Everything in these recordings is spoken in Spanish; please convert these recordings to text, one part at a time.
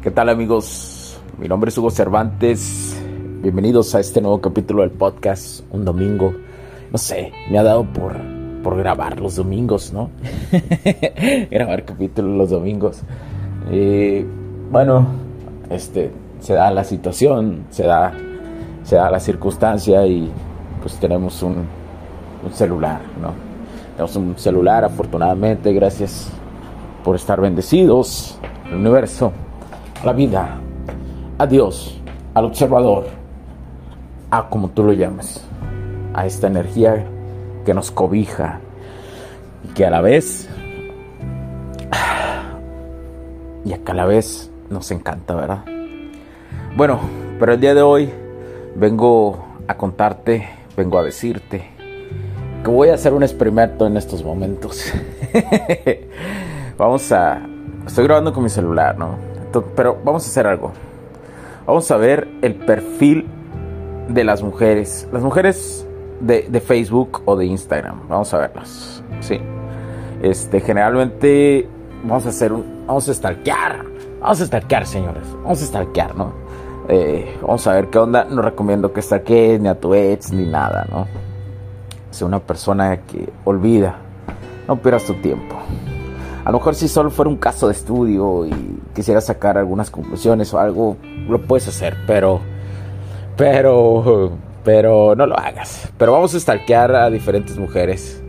¿Qué tal amigos? Mi nombre es Hugo Cervantes. Bienvenidos a este nuevo capítulo del podcast, un domingo. No sé, me ha dado por, por grabar los domingos, ¿no? grabar capítulos los domingos. Eh, bueno, este, se da la situación, se da, se da la circunstancia y pues tenemos un, un celular, ¿no? Tenemos un celular, afortunadamente, gracias por estar bendecidos, el universo la vida, a Dios, al observador, a como tú lo llames, a esta energía que nos cobija y que a la vez y que a la vez nos encanta, ¿verdad? Bueno, pero el día de hoy vengo a contarte, vengo a decirte que voy a hacer un experimento en estos momentos. Vamos a estoy grabando con mi celular, ¿no? Pero vamos a hacer algo. Vamos a ver el perfil de las mujeres. Las mujeres de, Facebook o de Instagram. Vamos a verlas. Sí. Este, generalmente vamos a hacer un. Vamos a stalkear. Vamos a stalkear, señores. Vamos a stalkear, ¿no? Eh, vamos a ver qué onda. No recomiendo que stalkees ni a tu ex ni nada, ¿no? Sea una persona que olvida. No pierdas tu tiempo. A lo mejor si solo fuera un caso de estudio y quisiera sacar algunas conclusiones o algo, lo puedes hacer, pero, pero, pero no lo hagas. Pero vamos a stalkear a diferentes mujeres,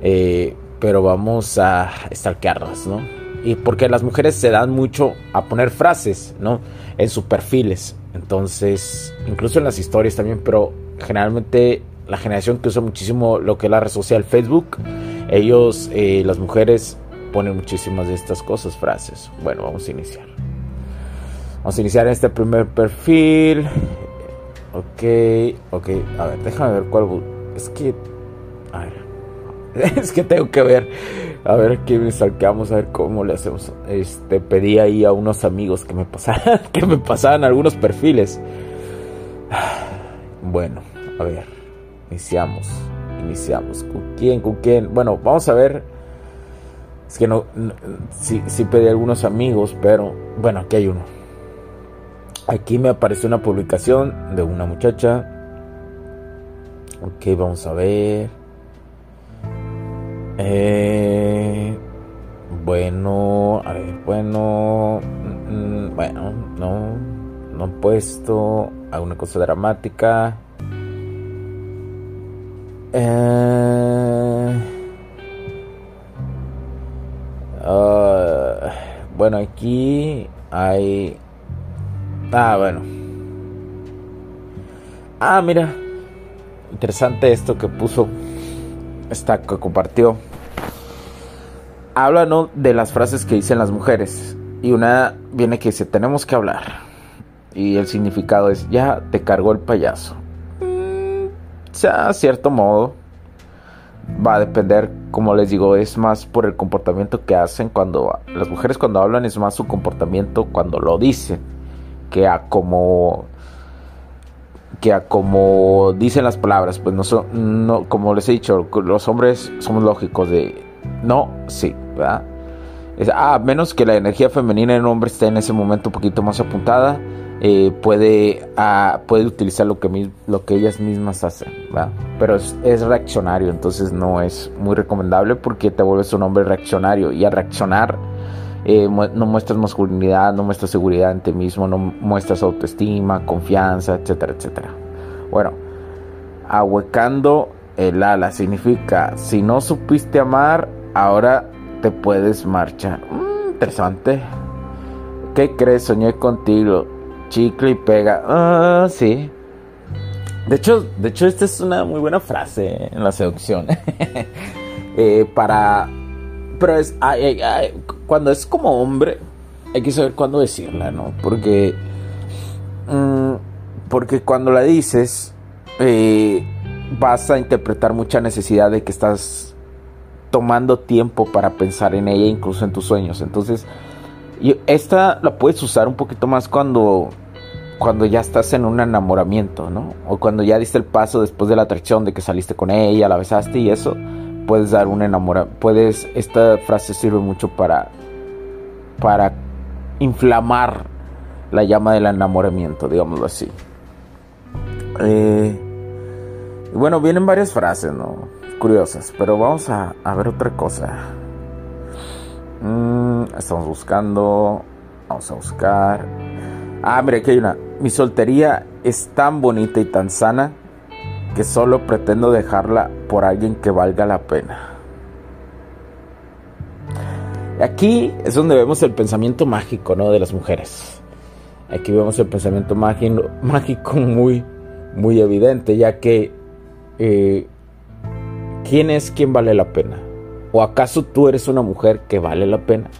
eh, pero vamos a stalkearlas, ¿no? Y porque las mujeres se dan mucho a poner frases, ¿no? En sus perfiles. Entonces, incluso en las historias también, pero generalmente la generación que usa muchísimo lo que es la red social Facebook, ellos, eh, las mujeres, pone muchísimas de estas cosas, frases. Bueno, vamos a iniciar. Vamos a iniciar este primer perfil. Ok, ok. A ver, déjame ver cuál. Es que. A ver. Es que tengo que ver. A ver qué me salqueamos, a ver cómo le hacemos. Este, pedí ahí a unos amigos que me pasaran, que me pasaran algunos perfiles. Bueno, a ver. Iniciamos. Iniciamos. ¿Con quién? ¿Con quién? Bueno, vamos a ver es que no, sí, sí pedí a algunos amigos, pero bueno, aquí hay uno. Aquí me apareció una publicación de una muchacha. Ok, vamos a ver. Eh, bueno, a ver, bueno, mm, bueno, no, no he puesto alguna cosa dramática. Eh, Ah, bueno, aquí hay... Ah, bueno. Ah, mira. Interesante esto que puso. Esta que compartió. Habla ¿no? de las frases que dicen las mujeres. Y una viene que dice, tenemos que hablar. Y el significado es, ya te cargó el payaso. Mm, sea, cierto modo va a depender, como les digo, es más por el comportamiento que hacen cuando las mujeres cuando hablan es más su comportamiento cuando lo dicen que a como que a como dicen las palabras, pues no son no como les he dicho, los hombres somos lógicos de no, sí, ¿verdad? Es, ah, menos que la energía femenina en un hombre esté en ese momento un poquito más apuntada eh, puede, ah, puede utilizar lo que, lo que ellas mismas hacen, pero es, reaccionario, entonces no es muy recomendable porque te vuelves un hombre reaccionario y al reaccionar eh, no muestras masculinidad, no muestras seguridad en ti mismo, no muestras autoestima, confianza, etcétera, etcétera. Bueno, ahuecando el ala significa si no supiste amar, ahora te puedes marchar. Mm, interesante. ¿Qué crees? Soñé contigo. Chicle y pega. Ah, sí. De hecho, de hecho, esta es una muy buena frase en la seducción. Eh, para. Pero es. cuando es como hombre, hay que saber cuándo decirla, ¿no? Porque. Mm, porque cuando la dices. Eh, vas a interpretar mucha necesidad de que estás tomando tiempo para pensar en ella, incluso en tus sueños. Entonces, esta la puedes usar un poquito más cuando cuando ya estás en un enamoramiento, ¿no? O cuando ya diste el paso después de la atracción de que saliste con ella, la besaste y eso, puedes dar un enamoramiento. Puedes, esta frase sirve mucho para, para inflamar la llama del enamoramiento, digámoslo así. Eh, bueno, vienen varias frases, ¿no? Curiosas, pero vamos a, ver otra cosa. Mm, estamos buscando, vamos a buscar. Ah, mira, aquí hay una. Mi soltería es tan bonita y tan sana que solo pretendo dejarla por alguien que valga la pena. Aquí es donde vemos el pensamiento mágico, ¿no? De las mujeres. Aquí vemos el pensamiento mágico, muy, muy evidente, ya que eh, ¿quién es quien vale la pena? ¿O acaso tú eres una mujer que vale la pena?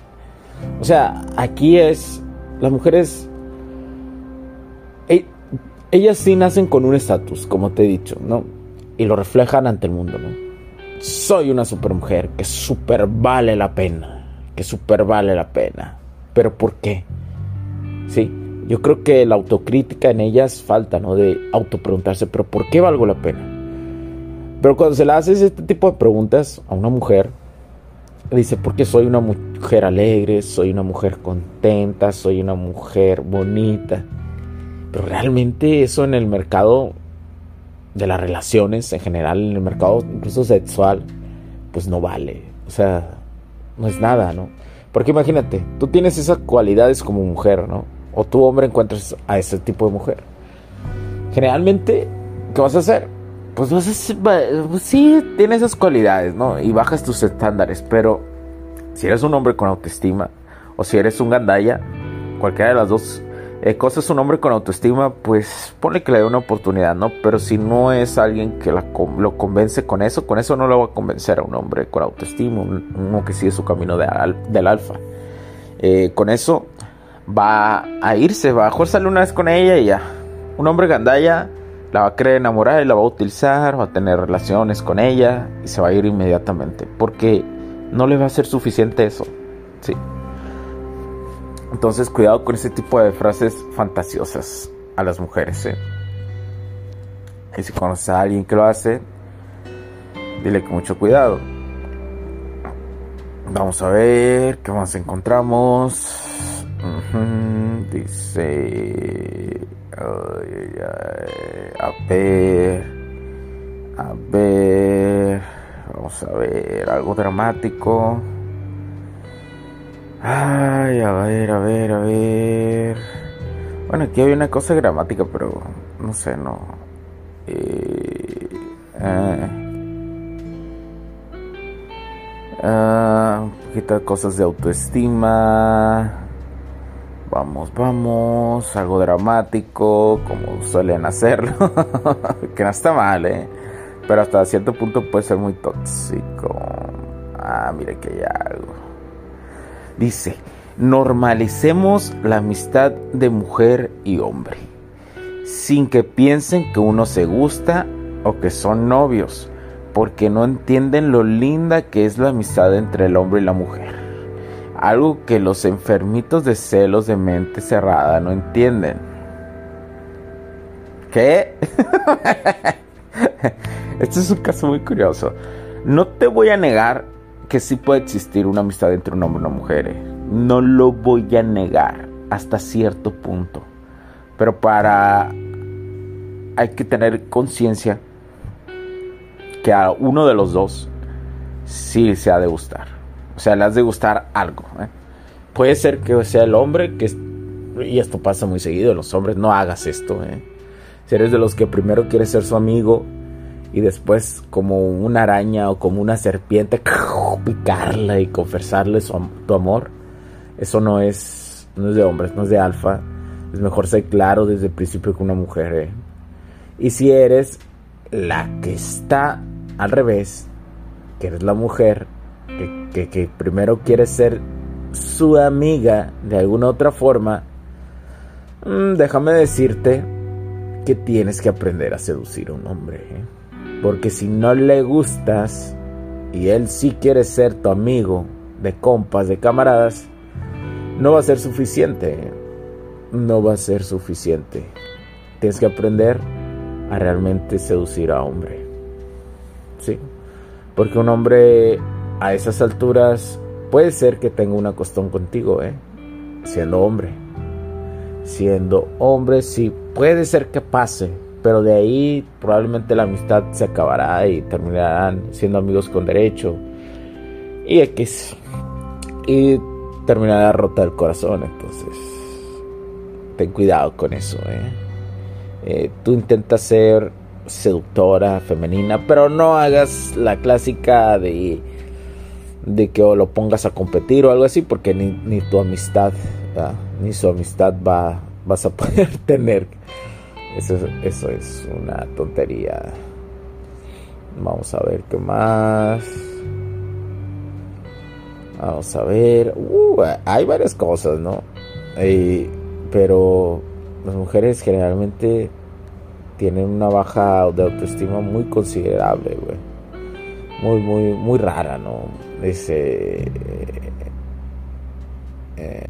O sea, aquí es, las mujeres ellas sí nacen con un estatus, como te he dicho, ¿no? Y lo reflejan ante el mundo, ¿no? Soy una supermujer que super vale la pena, que super vale la pena. ¿Pero por qué? Sí, yo creo que la autocrítica en ellas falta, ¿no? De autopreguntarse, ¿pero por qué valgo la pena? Pero cuando se le hace este tipo de preguntas a una mujer, dice, porque soy una mujer alegre, soy una mujer contenta, soy una mujer bonita. Pero realmente eso en el mercado de las relaciones en general, en el mercado incluso sexual, pues no vale. O sea, no es nada, ¿no? Porque imagínate, tú tienes esas cualidades como mujer, ¿no? O tu hombre encuentras a ese tipo de mujer. Generalmente, ¿qué vas a hacer? Pues vas a pues sí, tienes esas cualidades, ¿no? Y bajas tus estándares, pero si eres un hombre con autoestima, o si eres un gandaya, cualquiera de las dos eh, cosas un hombre con autoestima, pues pone que le dé una oportunidad, ¿no? Pero si no es alguien que lo convence con eso, con eso no lo va a convencer a un hombre con autoestima, uno que sigue su camino del alfa. Eh, con eso va a irse, va a salir una vez con ella y ya. Un hombre gandaya la va a querer enamorar y la va a utilizar, va a tener relaciones con ella y se va a ir inmediatamente. Porque no le va a ser suficiente eso. Sí. Entonces, cuidado con ese tipo de frases fantasiosas a las mujeres. ¿eh? Y si conoces a alguien que lo hace, dile con mucho cuidado. Vamos a ver qué más encontramos. Dice. a ver. A ver. Vamos a ver. Algo dramático. Ay, a ver, a ver, a ver. Bueno, aquí hay una cosa gramática, pero no sé, no. Eh, eh, ah, un poquito de cosas de autoestima. Vamos, vamos. Algo dramático, como suelen hacerlo. que no está mal, ¿eh? Pero hasta cierto punto puede ser muy tóxico. Ah, mira que algo. Dice, normalicemos la amistad de mujer y hombre, sin que piensen que uno se gusta o que son novios, porque no entienden lo linda que es la amistad entre el hombre y la mujer. Algo que los enfermitos de celos de mente cerrada no entienden. ¿Qué? este es un caso muy curioso. No te voy a negar que sí puede existir una amistad entre un hombre y una mujer. Eh. No lo voy a negar hasta cierto punto. Pero para... Hay que tener conciencia que a uno de los dos sí se ha de gustar. O sea, le has de gustar algo. Eh. Puede ser que sea el hombre que... Y esto pasa muy seguido. Los hombres no hagas esto. Eh. Si eres de los que primero quieres ser su amigo y después como una araña o como una serpiente picarla y confesarle su, tu amor, Eso no es, no es de hombres, no es de alfa. Es mejor ser claro desde el principio que una mujer. ¿eh? Y si eres la que está al revés, que eres la mujer, que, que, primero quiere ser su amiga de alguna otra forma, mm, déjame decirte que tienes que aprender a seducir a un hombre. ¿eh? Porque si no le gustas y él sí quiere ser tu amigo, de compas, de camaradas, no va a ser suficiente. No va a ser suficiente. Tienes que aprender a realmente seducir a hombre. ¿Sí? Porque un hombre a esas alturas puede ser que tenga una costón contigo, ¿eh? Siendo hombre. Siendo hombre, sí, puede ser que pase, pero de ahí probablemente la amistad se acabará y terminarán siendo amigos con derecho. Y X. Y terminará rota el corazón, entonces. Ten cuidado con eso, ¿eh? eh tú intentas ser seductora, femenina, pero no hagas la clásica de, de que lo pongas a competir o algo así, porque ni, tu amistad, ni su amistad va, vas a poder tener. Eso, eso es una tontería. Vamos a ver qué más. Vamos a ver. Uh, hay varias cosas, ¿no? pero las mujeres generalmente tienen una baja de autoestima muy considerable, güey. Muy, muy, muy rara, ¿no? Dice. Eh, eh.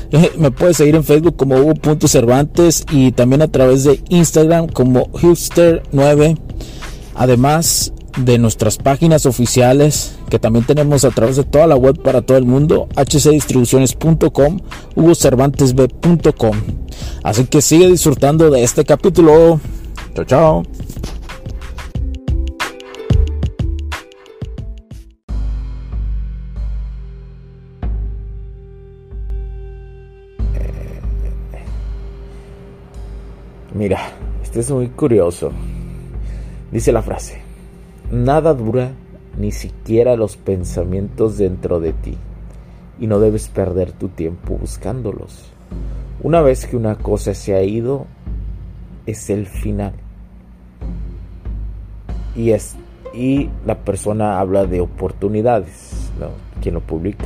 Me puedes seguir en Facebook como Hugo.cervantes y también a través de Instagram como Hipster9. Además, de nuestras páginas oficiales que también tenemos a través de toda la web para todo el mundo, hcdistribuciones.com, hugocervantesb.com. Así que sigue disfrutando de este capítulo. Chao, chao. Mira, este es muy curioso. Dice la frase. Nada dura ni siquiera los pensamientos dentro de ti y no debes perder tu tiempo buscándolos. Una vez que una cosa se ha ido, es el final. Y, es, y la persona habla de oportunidades, ¿no? Quien lo publica.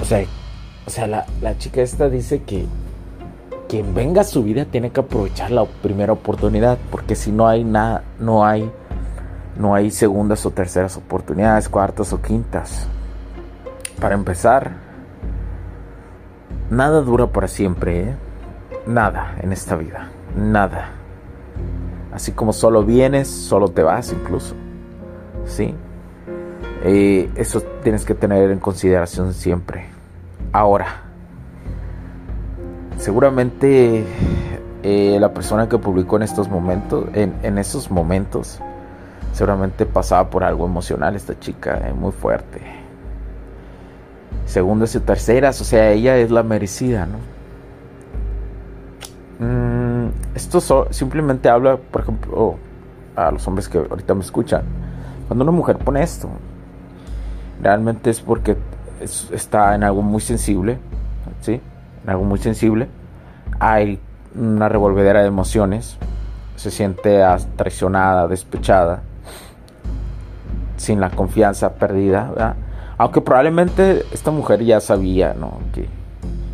O sea, o sea la, la chica esta dice que quien venga a su vida tiene que aprovechar la primera oportunidad, porque si no hay nada, no hay, no hay segundas o terceras oportunidades, cuartas o quintas. Para empezar, nada dura para siempre, ¿eh? nada en esta vida, nada. Así como solo vienes, solo te vas incluso, sí. Eh, eso tienes que tener en consideración siempre. Ahora seguramente eh, la persona que publicó en estos momentos, en, esos momentos, seguramente pasaba por algo emocional esta chica, eh, muy fuerte. Segundas y terceras, o sea, ella es la merecida, ¿no? Mm, esto simplemente habla, por ejemplo, a los hombres que ahorita me escuchan. Cuando una mujer pone esto, realmente es porque está en algo muy sensible, ¿sí? Algo muy sensible, hay una revolvedera de emociones, se siente traicionada, despechada, sin la confianza perdida, aunque probablemente esta mujer ya sabía que,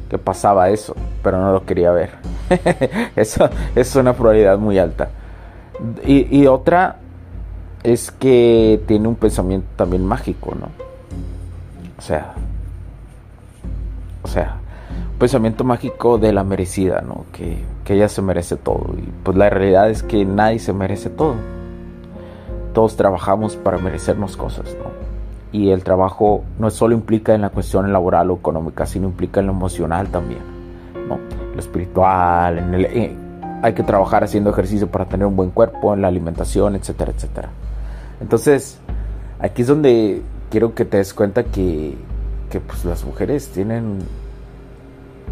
que pasaba eso, pero no lo quería ver. eso es una probabilidad muy alta. Y, y, otra es que tiene un pensamiento también mágico, ¿no? O sea, o sea, pensamiento mágico de la merecida, ¿no? Que, ella se merece todo. Y pues la realidad es que nadie se merece todo. todos trabajamos para merecernos cosas. Y el trabajo no solo implica en la cuestión laboral o económica, sino implica en lo emocional también, ¿no? Lo espiritual, en el, eh, hay que trabajar haciendo ejercicio para tener un buen cuerpo, en la alimentación, etcétera, etcétera. Entonces, aquí es donde quiero que te des cuenta que, que pues, las mujeres tienen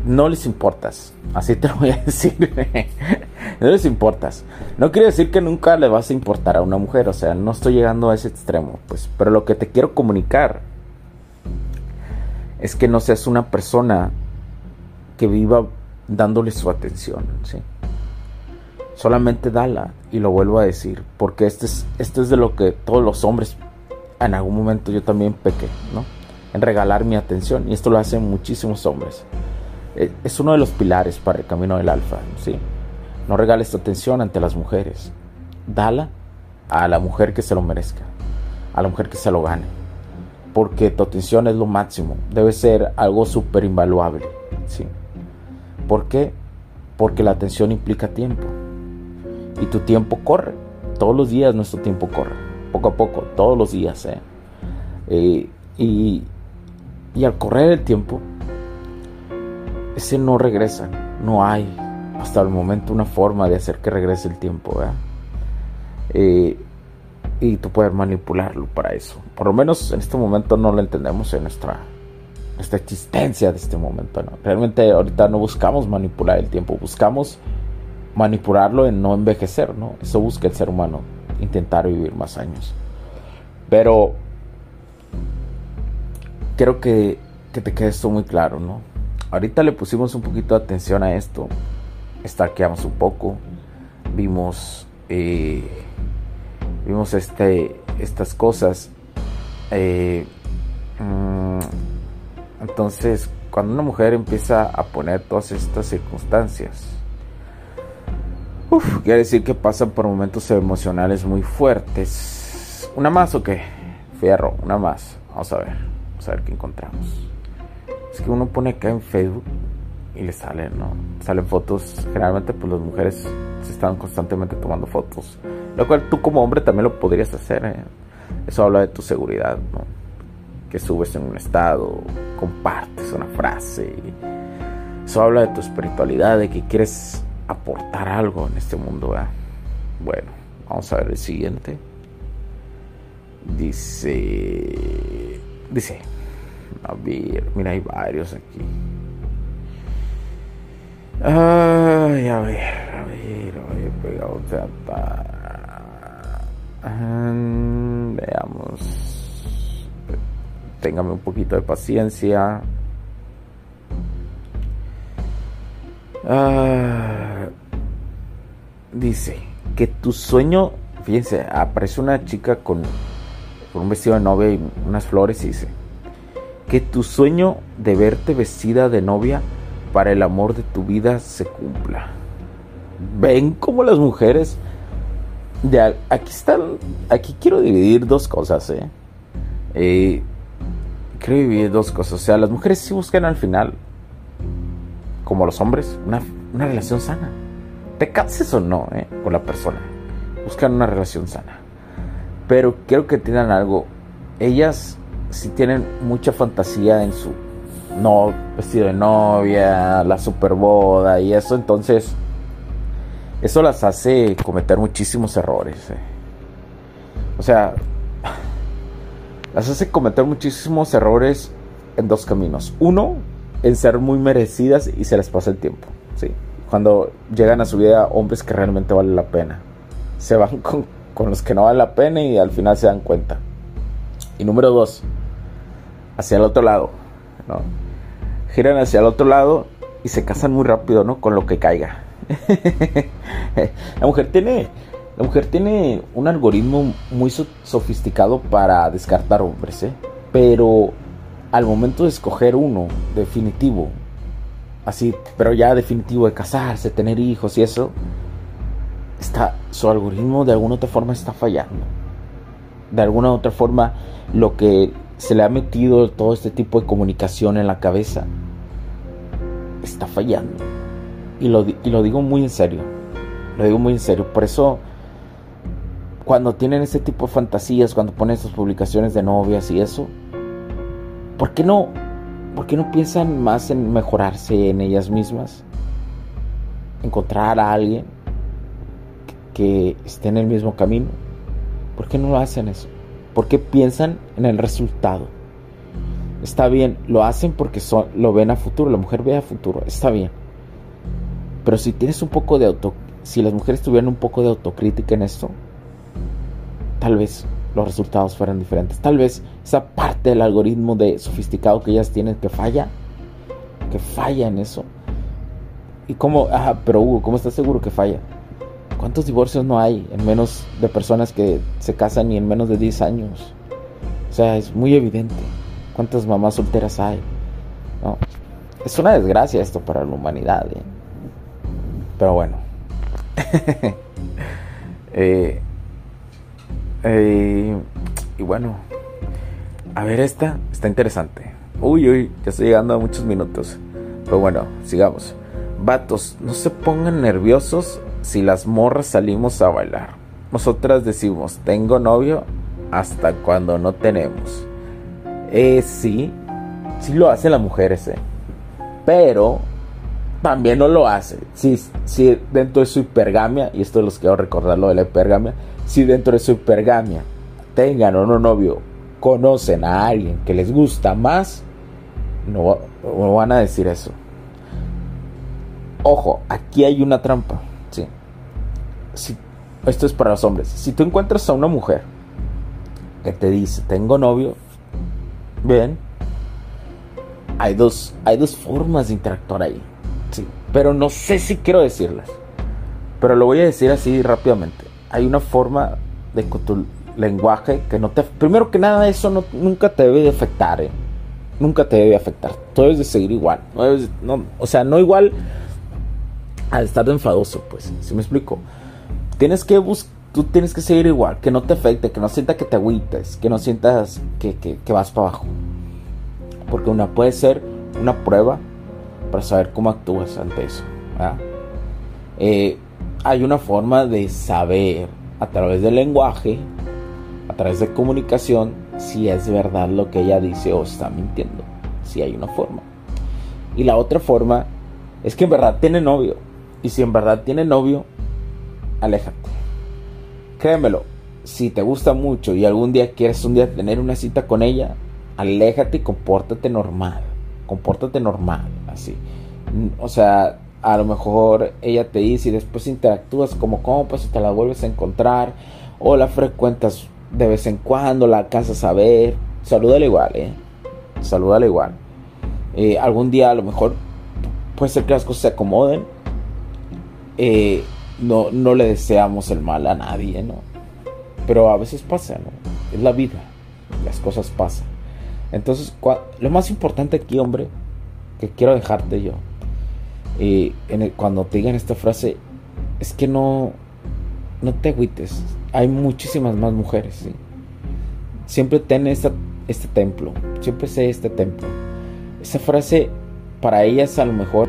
no les importas. Así te lo voy a decir. no les importas. No quiere decir que nunca le vas a importar a una mujer. O sea, no estoy llegando a ese extremo. Pues, pero lo que te quiero comunicar es que no seas una persona que viva dándole su atención. ¿sí? Solamente dala. Y lo vuelvo a decir. Porque este es, esto es de lo que todos los hombres en algún momento yo también pequé, ¿no? En regalar mi atención. Y esto lo hacen muchísimos hombres. Eh, es uno de los pilares para el camino del alfa. ¿sí? No regales tu atención ante las mujeres. Dala a la mujer que se lo merezca, a la mujer que se lo gane. Porque tu atención es lo máximo. Debe ser algo súper invaluable. ¿sí? ¿Por qué? Porque la atención implica tiempo. Y tu tiempo corre. Todos los días nuestro tiempo corre. Poco a poco, todos los días. ¿eh? Eh, y, y al correr el tiempo, ese no regresa. No hay hasta el momento una forma de hacer que regrese el tiempo. Eh, y tú puedes manipularlo para eso. Por lo menos en este momento no lo entendemos en nuestra, nuestra existencia de este momento. ¿no? Realmente ahorita no buscamos manipular el tiempo, buscamos manipularlo en no envejecer. ¿no? Eso busca el ser humano, intentar vivir más años. Pero quiero que, que te quede esto muy claro, ¿no? Ahorita le pusimos un poquito de atención a esto. Estarqueamos un poco. Vimos. Eh, vimos este, estas cosas. Eh, mm, entonces, cuando una mujer empieza a poner todas estas circunstancias, quiere decir que pasan por momentos emocionales muy fuertes. ¿Una más o qué? Fierro, una más. Vamos a ver. Vamos a ver qué encontramos que uno pone acá en Facebook y le salen, ¿no? Salen fotos, generalmente pues las mujeres se están constantemente tomando fotos, lo cual tú como hombre también lo podrías hacer, ¿eh? Eso habla de tu seguridad, ¿no? Que subes en un estado, compartes una frase, eso habla de tu espiritualidad, de que quieres aportar algo en este mundo, ¿eh? Bueno, vamos a ver el siguiente. Dice, dice, a ver, mira, hay varios aquí. Ay, a ver, a ver, a pegar otra. veamos. Téngame un poquito de paciencia. Ah, dice que tu sueño, fíjense, aparece una chica con, con un vestido de novia y unas flores y dice, que tu sueño de verte vestida de novia para el amor de tu vida se cumpla. Ven como las mujeres. De aquí están. Aquí quiero dividir dos cosas, ¿eh? ¿eh? Quiero dividir dos cosas. O sea, las mujeres sí buscan al final, como los hombres, una, una relación sana. Te cases o no, ¿eh? Con la persona. Buscan una relación sana. Pero quiero que tengan algo. Ellas si tienen mucha fantasía en su vestido de novia, la super boda y eso, entonces eso las hace cometer muchísimos errores. Eh. O sea, las hace cometer muchísimos errores en dos caminos. Uno, en ser muy merecidas y se les pasa el tiempo. ¿sí? Cuando llegan a su vida hombres que realmente valen la pena. Se van con, con los que no valen la pena y al final se dan cuenta. Y número dos, hacia el otro lado, ¿no? Giran hacia el otro lado y se casan muy rápido, ¿no? Con lo que caiga. la mujer tiene la mujer tiene un algoritmo muy sofisticado para descartar hombres, ¿eh? Pero al momento de escoger uno definitivo, así, pero ya definitivo de casarse, tener hijos y eso, está su algoritmo de alguna otra forma está fallando. De alguna otra forma lo que se le ha metido todo este tipo de comunicación en la cabeza, está fallando. Y lo, y lo digo muy en serio. Lo digo muy en serio. Por eso cuando tienen ese tipo de fantasías, cuando ponen sus publicaciones de novias y eso, ¿por qué no, por qué no piensan más en mejorarse en ellas mismas? Encontrar a alguien que esté en el mismo camino. ¿Por qué no lo hacen eso? ¿Por qué piensan en el resultado? Está bien, lo hacen porque son, lo ven a futuro, la mujer ve a futuro, está bien. Pero si tienes un poco de auto, si las mujeres tuvieran un poco de autocrítica en esto, tal vez los resultados fueran diferentes. Tal vez esa parte del algoritmo de sofisticado que ellas tienen que falla, que falla en eso. Y cómo, ah, pero Hugo, ¿cómo estás seguro que falla? ¿Cuántos divorcios no hay en menos de personas que se casan y en menos de 10 años? O sea, es muy evidente. ¿Cuántas mamás solteras hay? No. Es una desgracia esto para la humanidad. ¿eh? Pero bueno. Eh, eh, y bueno. A ver, esta está interesante. Uy, uy, ya estoy llegando a muchos minutos. Pero bueno, sigamos. Vatos, no se pongan nerviosos si las morras salimos a bailar. Nosotras decimos, tengo novio hasta cuando no tenemos. Eh, sí, sí lo hacen las mujeres, eh. Pero también no lo hace. Si, dentro de su hipergamia, y esto los quiero recordar lo de la hipergamia, si dentro de su hipergamia tengan o no novio, conocen a alguien que les gusta más, no van a decir eso. Ojo, aquí hay una trampa. ¿Sí? Esto es para los hombres. Si tú encuentras a una mujer que te dice, tengo novio, bien, hay dos, hay dos formas de interactuar ahí. Sí, pero no sé si quiero decirlas. Pero lo voy a decir así rápidamente. Hay una forma de que tu lenguaje que no te... Primero que nada, eso no, nunca te debe de afectar, ¿eh? Nunca te debe afectar. Tú debes de seguir igual. No o sea, no igual al estar enfadoso, pues. Si me explico? Tienes que buscar tú tienes que seguir igual, que no te afecte, que no sienta que te agüites, que no sientas que, que, vas para abajo. Porque una puede ser una prueba para saber cómo actúas ante eso. Eh, hay una forma de saber a través del lenguaje, a través de comunicación, si es verdad lo que ella dice o está mintiendo. Si hay una forma. Y la otra forma es que en verdad tiene novio. Y si en verdad tiene novio, aléjate. Créemelo, si te gusta mucho y algún día quieres un día tener una cita con ella, aléjate y compórtate normal. Compórtate normal, así. O sea, a lo mejor ella te dice y después interactúas como compas y te la vuelves a encontrar o la frecuentas de vez en cuando, la alcanzas a ver. Salúdale igual, eh. Salúdale igual. Eh, algún día a lo mejor puede ser que las cosas se acomoden. Eh, no, no le deseamos el mal a nadie, ¿no? Pero a veces pasa, ¿no? Es la vida, las cosas pasan. Entonces, lo más importante aquí, hombre, que quiero dejarte yo, en cuando te digan esta frase, es que no, no te agüites. Hay muchísimas más mujeres, ¿sí? Siempre ten esta, este templo, siempre sé este templo. Esa frase, para ellas a lo mejor...